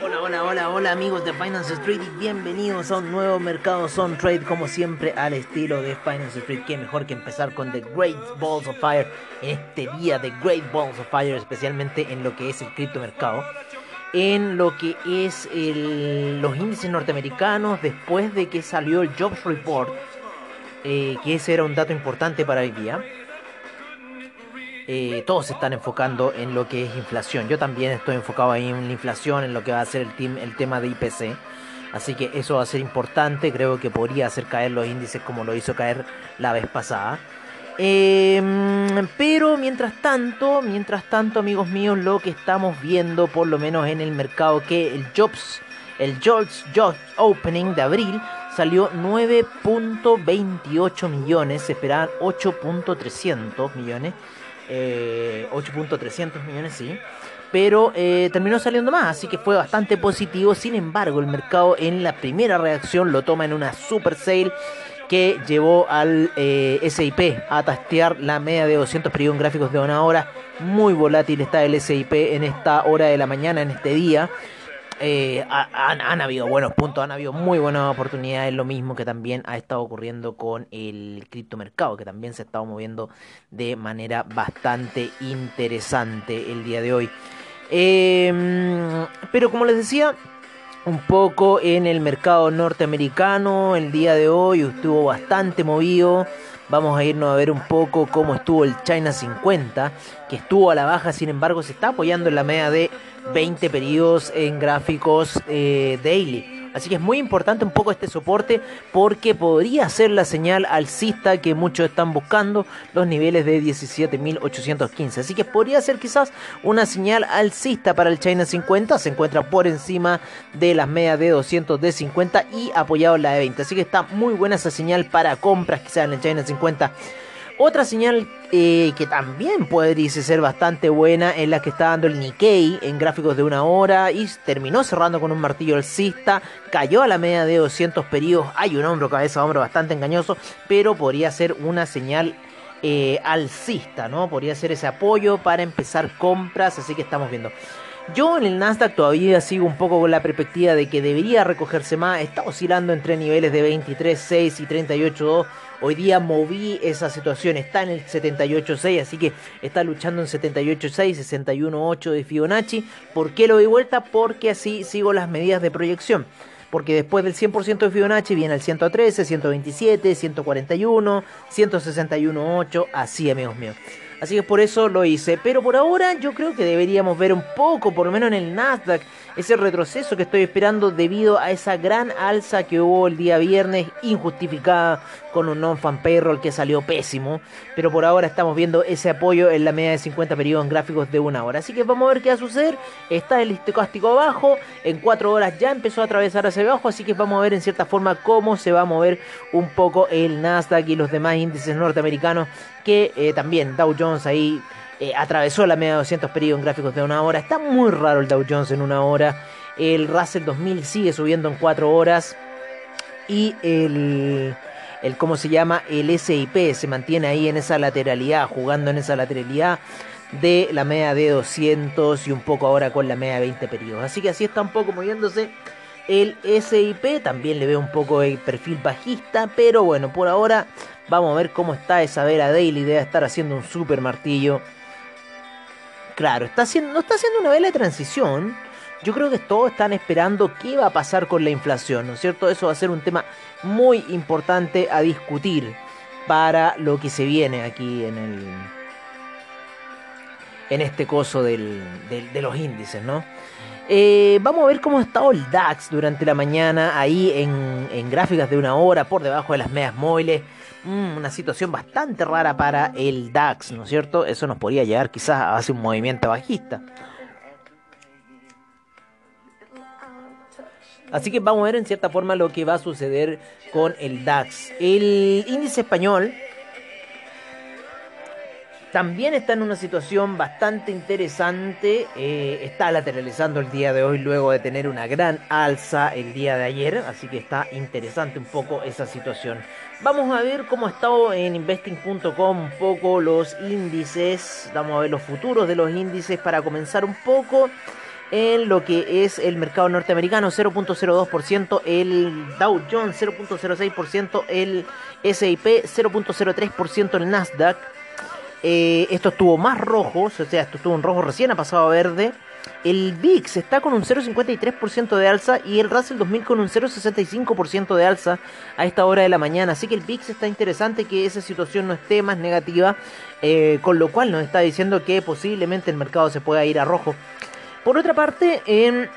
Hola, hola, hola, hola amigos de Finance Street y bienvenidos a un nuevo mercado Son Trade como siempre al estilo de Finance Street. Qué mejor que empezar con The Great Balls of Fire en este día de Great Balls of Fire, especialmente en lo que es el criptomercado en lo que es los índices norteamericanos después de que salió el Jobs Report, eh, que ese era un dato importante para hoy día. Eh, todos se están enfocando en lo que es inflación. Yo también estoy enfocado ahí en la inflación, en lo que va a ser el, tema de IPC. Así que eso va a ser importante. Creo que podría hacer caer los índices como lo hizo caer la vez pasada. Em, pero mientras tanto, mientras tanto, amigos míos, lo que estamos viendo, por lo menos en el mercado, que el Jobs, el Jobs Jobs Opening de abril salió 9.28 millones, se esperaban 8.300 millones, 8.300 eh, millones, sí. Pero eh, terminó saliendo más, así que fue bastante positivo. Sin embargo, el mercado en la primera reacción lo toma en una super sale que llevó al eh, SIP a tastear la media de 200 periodos gráficos de una hora. Muy volátil está el SIP en esta hora de la mañana, en este día. Eh, han, habido buenos puntos, han habido muy buenas oportunidades, lo mismo que también ha estado ocurriendo con el criptomercado, que también se ha estado moviendo de manera bastante interesante el día de hoy. Em, pero como les decía, un poco en el mercado norteamericano. El día de hoy estuvo bastante movido. Vamos a irnos a ver un poco cómo estuvo el China 50, que estuvo a la baja, sin embargo se está apoyando en la media de 20 periodos en gráficos eh, daily. Así que es muy importante un poco este soporte porque podría ser la señal alcista que muchos están buscando, los niveles de 17.815. Así que podría ser quizás una señal alcista para el China 50. Se encuentra por encima de las medias de 200 de 50 y apoyado en la de 20. Así que está muy buena esa señal para compras quizás en el China 50. Otra señal eh, que también puede ser bastante buena es la que está dando el Nikkei en gráficos de una hora y terminó cerrando con un martillo alcista, cayó a la media de 200 periodos, hay un hombro cabeza hombro bastante engañoso, pero podría ser una señal eh, alcista, ¿no? Podría ser ese apoyo para empezar compras, así que estamos viendo. Yo en el Nasdaq todavía sigo un poco con la perspectiva de que debería recogerse más. Está oscilando entre niveles de 23.6 y 38.2. Hoy día moví esa situación. Está en el 78.6, así que está luchando en 78.6, 61.8 de Fibonacci. ¿Por qué lo doy vuelta? Porque así sigo las medidas de proyección. Porque después del 100% de Fibonacci viene el 113, 127, 141, 161.8. Así, amigos míos. Así que por eso lo hice. Pero por ahora yo creo que deberíamos ver un poco, por lo menos en el Nasdaq, ese retroceso que estoy esperando debido a esa gran alza que hubo el día viernes, injustificada con un non-fan payroll que salió pésimo. Pero por ahora estamos viendo ese apoyo en la media de 50 periodos en gráficos de una hora. Así que vamos a ver qué va a suceder. Está el estocástico abajo. En 4 horas ya empezó a atravesar hacia abajo. Así que vamos a ver en cierta forma cómo se va a mover un poco el Nasdaq y los demás índices norteamericanos. Que eh, también Dow Jones ahí eh, atravesó la media de 200 periodos en gráficos de una hora. Está muy raro el Dow Jones en una hora. El Russell 2000 sigue subiendo en 4 horas. Y el, el, ¿cómo se llama? El SIP se mantiene ahí en esa lateralidad, jugando en esa lateralidad de la media de 200 y un poco ahora con la media de 20 periodos. Así que así está un poco moviéndose el SIP. También le veo un poco el perfil bajista, pero bueno, por ahora vamos a ver cómo está esa vela daily. Debe estar haciendo un super martillo Claro, está haciendo, no está haciendo una vela de transición. Yo creo que todos están esperando qué va a pasar con la inflación, ¿no es cierto? Eso va a ser un tema muy importante a discutir para lo que se viene aquí en el en este coso de los índices, ¿no? Eh, vamos a ver cómo ha estado el DAX durante la mañana, ahí en, en gráficas de una hora, por debajo de las medias móviles. Mm, una situación bastante rara para el DAX, ¿no es cierto? Eso nos podría llevar quizás a hacer un movimiento bajista. Así que vamos a ver en cierta forma lo que va a suceder con el DAX. El índice español también está en una situación bastante interesante. Eh, está lateralizando el día de hoy luego de tener una gran alza el día de ayer. Así que está interesante un poco esa situación. Vamos a ver cómo ha estado en investing.com un poco los índices. Vamos a ver los futuros de los índices para comenzar un poco en lo que es el mercado norteamericano, 0.02%, el Dow Jones 0.06%, el SIP 0.03%, el Nasdaq eh, esto estuvo más rojo, o sea, esto estuvo en rojo recién, ha pasado a verde. El VIX está con un 0,53% de alza y el Russell 2000 con un 0,65% de alza a esta hora de la mañana. Así que el VIX está interesante que esa situación no esté más negativa, eh, con lo cual nos está diciendo que posiblemente el mercado se pueda ir a rojo. Por otra parte, en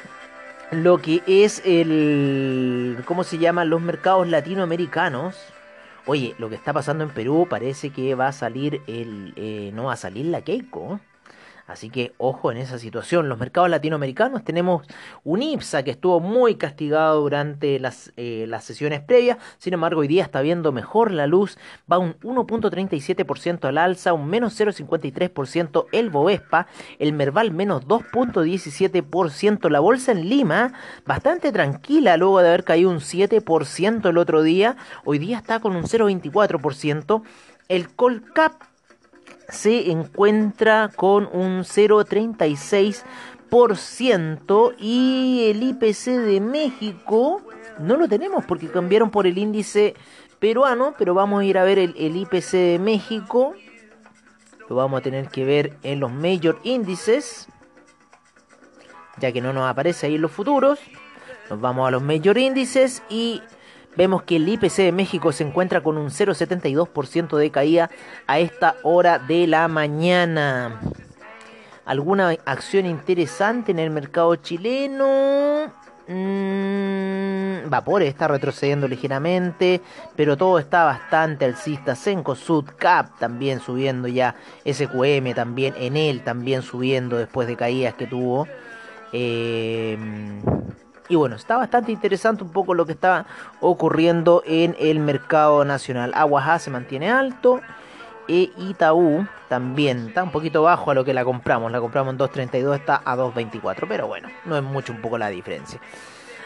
lo que es el, ¿cómo se llama? Los mercados latinoamericanos. Oye, lo que está pasando en Perú parece que va a salir el. Eh, no va a salir la Keiko. Así que ojo en esa situación. Los mercados latinoamericanos tenemos un IPSA que estuvo muy castigado durante las, eh, las sesiones previas. Sin embargo, hoy día está viendo mejor la luz. Va un 1.37% al alza, un menos 0.53% el Bovespa, el Merval menos 2.17%. La bolsa en Lima, bastante tranquila luego de haber caído un 7% el otro día. Hoy día está con un 0.24%. El Colcap se encuentra con un 0,36% y el IPC de México no lo tenemos porque cambiaron por el índice peruano, pero vamos a ir a ver el, IPC de México. Lo vamos a tener que ver en los major índices, ya que no nos aparece ahí en los futuros. Nos vamos a los major índices y vemos que el IPC de México se encuentra con un 0,72% de caída a esta hora de la mañana. ¿Alguna acción interesante en el mercado chileno? Mm, Vapores está retrocediendo ligeramente, pero todo está bastante alcista. Senco Sud Cap también subiendo ya. SQM también, en él también subiendo después de caídas que tuvo. Eh, y bueno, está bastante interesante un poco lo que está ocurriendo en el mercado nacional. Aguajá se mantiene alto. E Itaú también está un poquito bajo a lo que la compramos. La compramos en 2.32, está a 2.24. Pero bueno, no es mucho un poco la diferencia.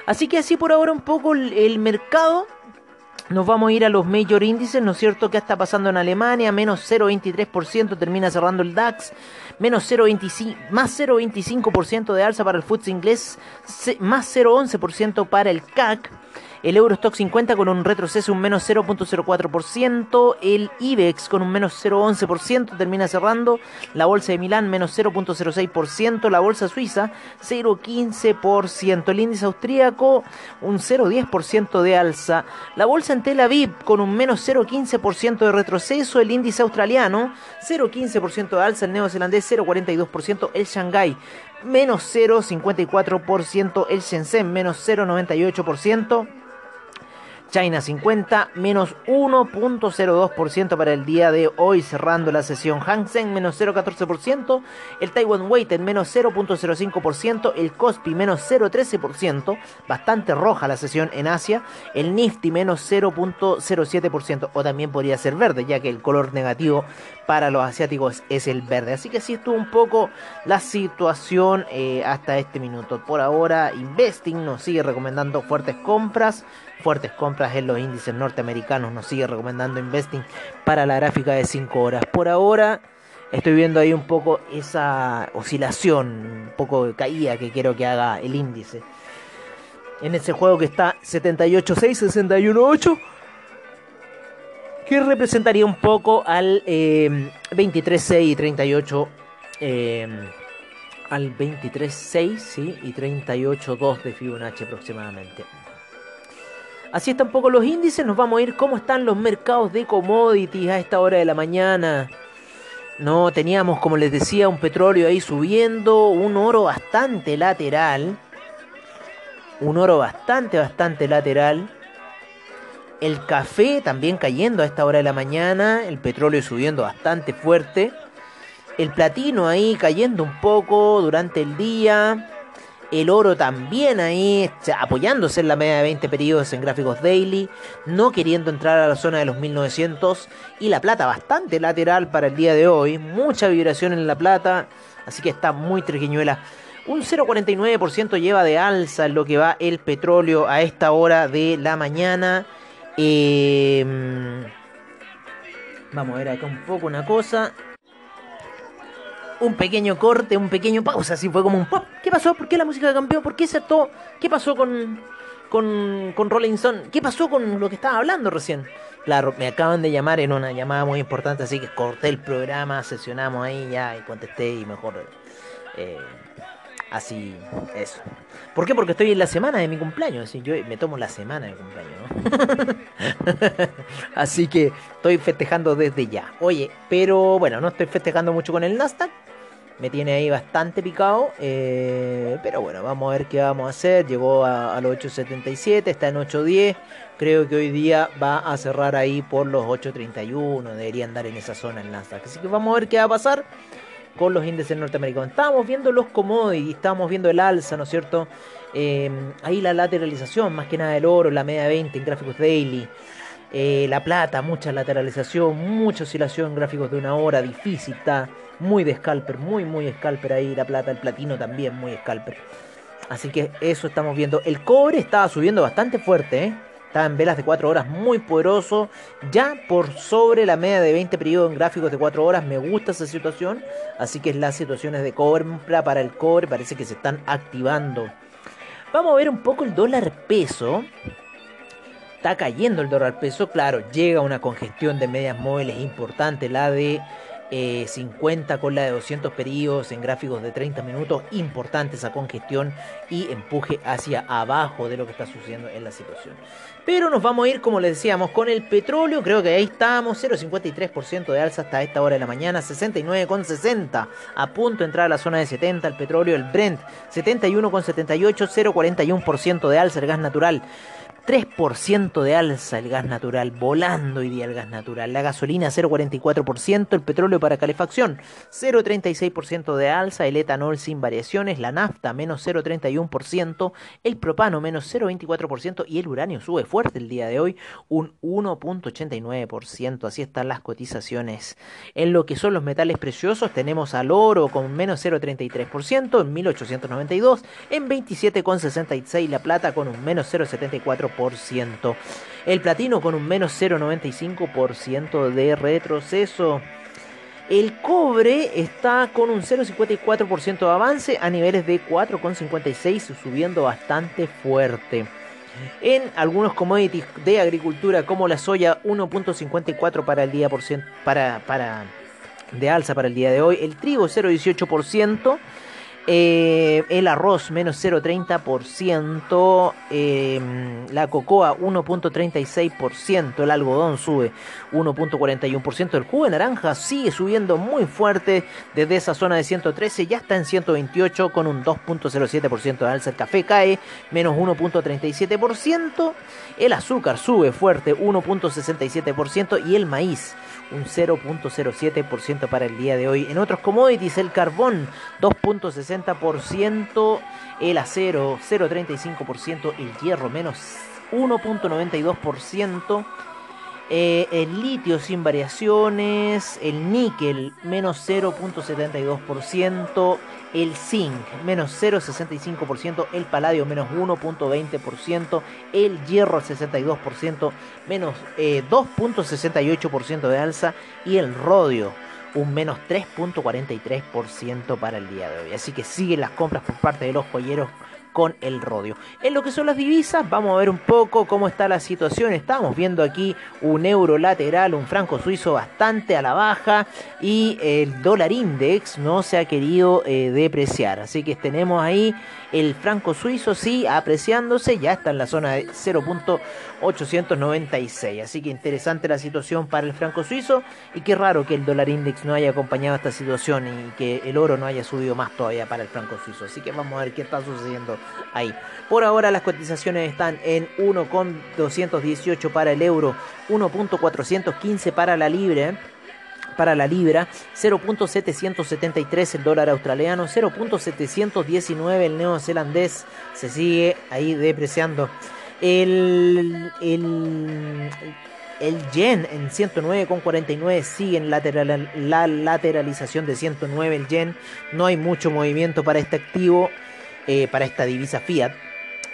Así que así por ahora un poco el mercado. Nos vamos a ir a los major índices, ¿no es cierto? ¿Qué está pasando en Alemania? Menos 0,23% termina cerrando el DAX. Menos 0,25, más 0,25% de alza para el FTSE inglés. Más 0,11% para el CAC. El Eurostock 50 con un retroceso un menos 0.04%. El IBEX con un menos 0.11% termina cerrando. La bolsa de Milán menos 0.06%. La bolsa suiza 0.15%. El índice austríaco un 0.10% de alza. La bolsa en Tel Aviv con un menos 0.15% de retroceso. El índice australiano 0.15% de alza. El neozelandés 0.42%. El Shanghai menos 0.54%. El Shenzhen menos 0.98%. China 50 menos 1.02% para el día de hoy cerrando la sesión. Hang Seng menos 0.14%, el Taiwan Weighted menos 0.05%, el Kospi menos 0.13%, bastante roja la sesión en Asia, el Nifty menos 0.07% o también podría ser verde ya que el color negativo para los asiáticos es el verde. Así que así estuvo un poco la situación eh, hasta este minuto. Por ahora Investing nos sigue recomendando fuertes compras fuertes compras en los índices norteamericanos. Nos sigue recomendando Investing para la gráfica de 5 horas. Por ahora estoy viendo ahí un poco esa oscilación, un poco de caída que quiero que haga el índice. En ese juego que está 78.6, 61.8 que representaría un poco al eh, 23.6 y 38 eh, al 23.6 ¿sí? y 38.2 de Fibonacci aproximadamente. Así están poco los índices, nos vamos a ir cómo están los mercados de commodities a esta hora de la mañana. No, teníamos, como les decía, un petróleo ahí subiendo, un oro bastante lateral. Un oro bastante, bastante lateral. El café también cayendo a esta hora de la mañana. El petróleo subiendo bastante fuerte. El platino ahí cayendo un poco durante el día. El oro también ahí apoyándose en la media de 20 periodos en gráficos daily, no queriendo entrar a la zona de los 1900 y la plata bastante lateral para el día de hoy, mucha vibración en la plata, así que está muy triquiñuela. Un 0,49% lleva de alza lo que va el petróleo a esta hora de la mañana. Em, vamos a ver acá un poco una cosa un pequeño corte, un pequeño pausa, así fue como un pop. ¿Qué pasó? ¿Por qué la música cambió? ¿Por qué se ató? ¿Qué pasó con, con, con Rolling Stone? ¿Qué pasó con lo que estaba hablando recién? Claro, me acaban de llamar en una llamada muy importante, así que corté el programa, sesionamos ahí ya y contesté y mejor... Eh, así, eso. ¿Por qué? Porque estoy en la semana de mi cumpleaños, así yo me tomo la semana de cumpleaños, ¿no? así que estoy festejando desde ya. Oye, pero bueno, no estoy festejando mucho con el Nasdaq, me tiene ahí bastante picado. Eh, pero bueno, vamos a ver qué vamos a hacer. Llegó a, los 8.77, está en 8.10. Creo que hoy día va a cerrar ahí por los 8.31. Debería andar en esa zona el Nasdaq. Así que vamos a ver qué va a pasar con los índices norteamericanos. Estábamos viendo los commodities, estábamos viendo el alza, ¿no es cierto? Eh, ahí la lateralización, más que nada el oro, la media 20 en gráficos daily. Eh, la plata, mucha lateralización, mucha oscilación gráficos de una hora, difícil, está muy de scalper, muy, muy scalper ahí. La plata, el platino también, muy scalper. Así que eso estamos viendo. El cobre estaba subiendo bastante fuerte, ¿eh? Estaba en velas de 4 horas muy poderoso. Ya por sobre la media de 20 periodos en gráficos de 4 horas. Me gusta esa situación. Así que las situaciones de cobre para el cobre parece que se están activando. Vamos a ver un poco el dólar peso. Está cayendo el dólar peso. Claro, llega una congestión de medias móviles importante. La de 50 eh, con la de 200 periodos en gráficos de 30 minutos, importante esa congestión y empuje hacia abajo de lo que está sucediendo en la situación. Pero nos vamos a ir, como les decíamos, con el petróleo, creo que ahí estamos, 0,53% de alza hasta esta hora de la mañana, 69,60 a punto de entrar a la zona de 70 el petróleo, el Brent 71,78, 0,41% de alza el gas natural. 3% de alza el gas natural, volando hoy día el gas natural. La gasolina 0,44%, el petróleo para calefacción 0,36% de alza, el etanol sin variaciones, la nafta menos 0,31%, el propano menos 0,24% y el uranio sube fuerte el día de hoy un 1,89%. Así están las cotizaciones. En lo que son los metales preciosos tenemos al oro con menos 0,33% en 1892, en 27,66 la plata con un menos 0,74%. El platino con un menos 0,95% de retroceso. El cobre está con un 0,54% de avance a niveles de 4,56, subiendo bastante fuerte. En algunos commodities de agricultura como la soya 1.54 para el día para, para de alza para el día de hoy, el trigo 0.18%, eh, el arroz menos 0,30%, em, la cocoa 1,36%, el algodón sube 1,41%, el jugo de naranja sigue subiendo muy fuerte desde esa zona de 113, ya está en 128 con un 2,07% de alza, el café cae menos 1,37%, el azúcar sube fuerte 1,67% y el maíz un 0.07% para el día de hoy. En otros commodities, el carbón 2.60%, el acero 0.35%, el hierro menos 1.92%. Eh, el litio sin variaciones, el níquel menos 0.72%, el zinc menos 0.65%, el paladio menos 1.20%, el hierro 62%, menos 2.68% eh, de alza y el rodio un menos 3.43% para el día de hoy. Así que siguen las compras por parte de los joyeros con el rodio. En lo que son las divisas, vamos a ver un poco cómo está la situación. Estamos viendo aquí un euro lateral, un franco suizo bastante a la baja y el dólar index no se ha querido eh, depreciar. Así que tenemos ahí el franco suizo sí apreciándose, ya está en la zona de 0.896. Así que interesante la situación para el franco suizo y qué raro que el dólar index no haya acompañado esta situación y que el oro no haya subido más todavía para el franco suizo. Así que vamos a ver qué está sucediendo ahí. Por ahora las cotizaciones están en 1,218 para el euro, 1.415 para la libre. para la libra, 0.773 el dólar australiano, 0.719 el neozelandés, se sigue ahí depreciando. El, el, el yen en 109,49 sigue en lateral, la lateralización de 109 el yen. No hay mucho movimiento para este activo, eh, para esta divisa fiat.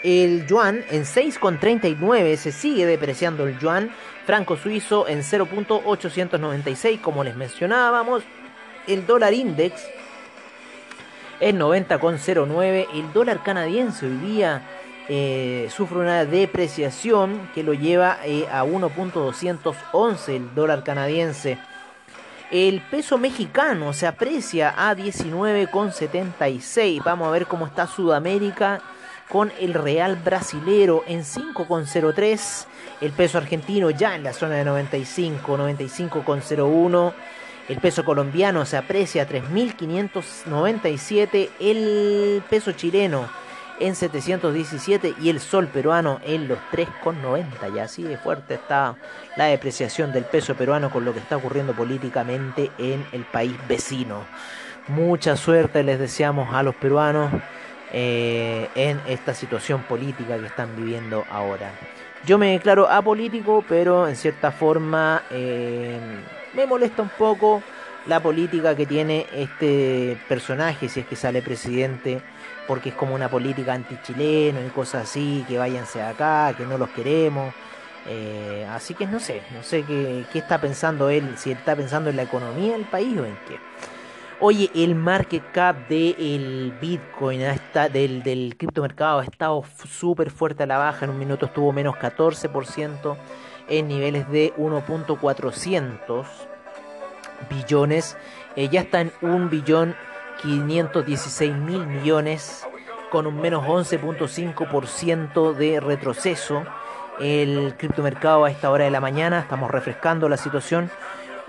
El yuan en 6,39 se sigue depreciando el yuan. Franco suizo en 0.896 como les mencionábamos. El dólar index en 90,09. El dólar canadiense hoy día eh, sufre una depreciación que lo lleva eh, a 1.211 el dólar canadiense. El peso mexicano se aprecia a 19,76. Vamos a ver cómo está Sudamérica con el real brasilero en 5,03. El peso argentino ya en la zona de 95, 95,01. El peso colombiano se aprecia a 3.597. El peso chileno en 717 y el sol peruano en los 3,90. Y así de fuerte está la depreciación del peso peruano con lo que está ocurriendo políticamente en el país vecino. Mucha suerte les deseamos a los peruanos eh, en esta situación política que están viviendo ahora. Yo me declaro apolítico, pero en cierta forma eh, me molesta un poco la política que tiene este personaje si es que sale presidente porque es como una política anti-chileno y cosas así, que váyanse acá, que no los queremos. Eh, así que no sé, no sé qué, está pensando él, si está pensando en la economía del país o en qué. Oye, el market cap del Bitcoin, está, del, del criptomercado, ha estado súper fuerte a la baja. En un minuto estuvo menos 14% en niveles de 1.400 billones. Eh, ya está en 1 billón 516 mil millones con un menos 11.5% de retroceso. El criptomercado a esta hora de la mañana, estamos refrescando la situación,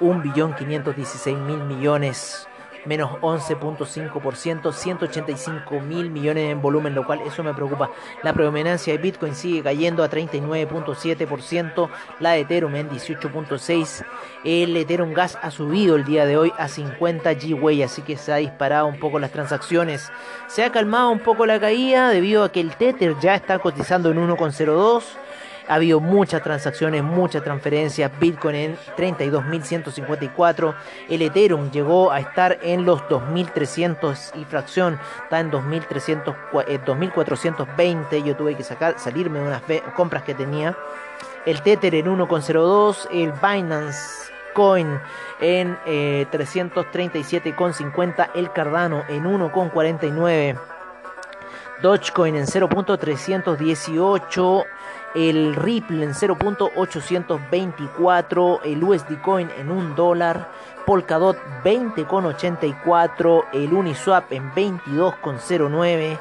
1.516 mil millones menos 11.5%, 185 mil millones en volumen, lo cual eso me preocupa. La predominancia de Bitcoin sigue cayendo a 39.7%, la de Ethereum en 18.6%, el Ethereum Gas ha subido el día de hoy a 50 GWay, así que se ha disparado un poco las transacciones. Se ha calmado un poco la caída debido a que el Tether ya está cotizando en 1.02 ha habido muchas transacciones, muchas transferencias. Bitcoin en 32.154. El Ethereum llegó a estar en los 2.300 y fracción. Está en 2.420. Eh, Yo tuve que sacar, salirme de unas compras que tenía. El Tether en 1,02. El Binance Coin en 337,50. Eh, el Cardano en 1,49. Dogecoin en 0.318 el Ripple en 0.824, el USD Coin en 1 dólar, Polkadot 20,84, el Uniswap en 22,09,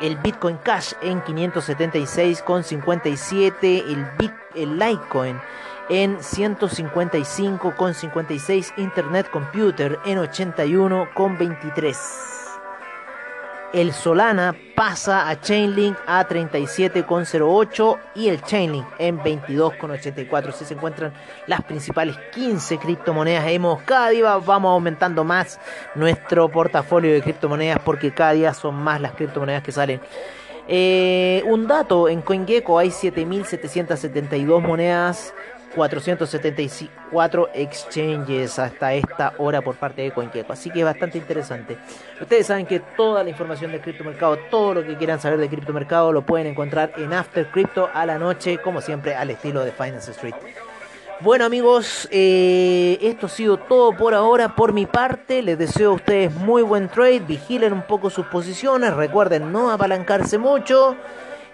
el Bitcoin Cash en 576,57, el, el Litecoin en 155,56, Internet Computer en 81,23. El Solana pasa a Chainlink a 37,08 y el Chainlink en 22,84. Así se encuentran las principales 15 criptomonedas. Hemos cada día vamos aumentando más nuestro portafolio de criptomonedas porque cada día son más las criptomonedas que salen. Eh, un dato, en CoinGecko hay 7.772 monedas 474 exchanges hasta esta hora por parte de CoinGecko. Así que es bastante interesante. Ustedes saben que toda la información de criptomercado, todo lo que quieran saber de criptomercado, lo pueden encontrar en After Crypto a la noche, como siempre, al estilo de Finance Street. Bueno amigos, eh, esto ha sido todo por ahora por mi parte. Les deseo a ustedes muy buen trade. Vigilen un poco sus posiciones. Recuerden no apalancarse mucho.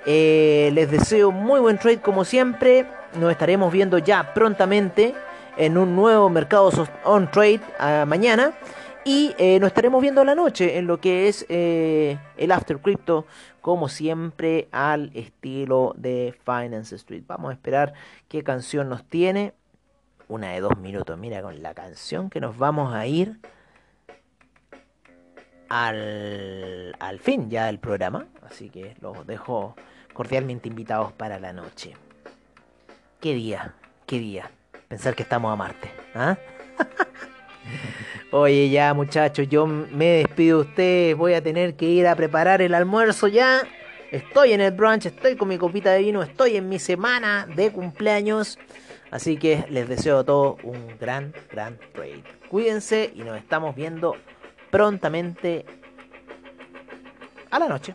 Eh, les deseo muy buen trade como siempre nos estaremos viendo ya prontamente en un nuevo mercado on trade ah, mañana. Y eh, nos estaremos viendo la noche en lo que es eh, el After Crypto, como siempre, al estilo de Finance Street. Vamos a esperar qué canción nos tiene. Una de dos minutos. Mira, con la canción que nos vamos a ir al, al fin ya del programa. Así que los dejo cordialmente invitados para la noche. Qué día, qué día. Pensar que estamos a Marte. ¿ah? Oye, ya muchachos, yo me despido de ustedes. Voy a tener que ir a preparar el almuerzo ya. Estoy en el brunch, estoy con mi copita de vino, estoy en mi semana de cumpleaños. Así que les deseo a todos un gran, gran trade. Cuídense y nos estamos viendo prontamente a la noche.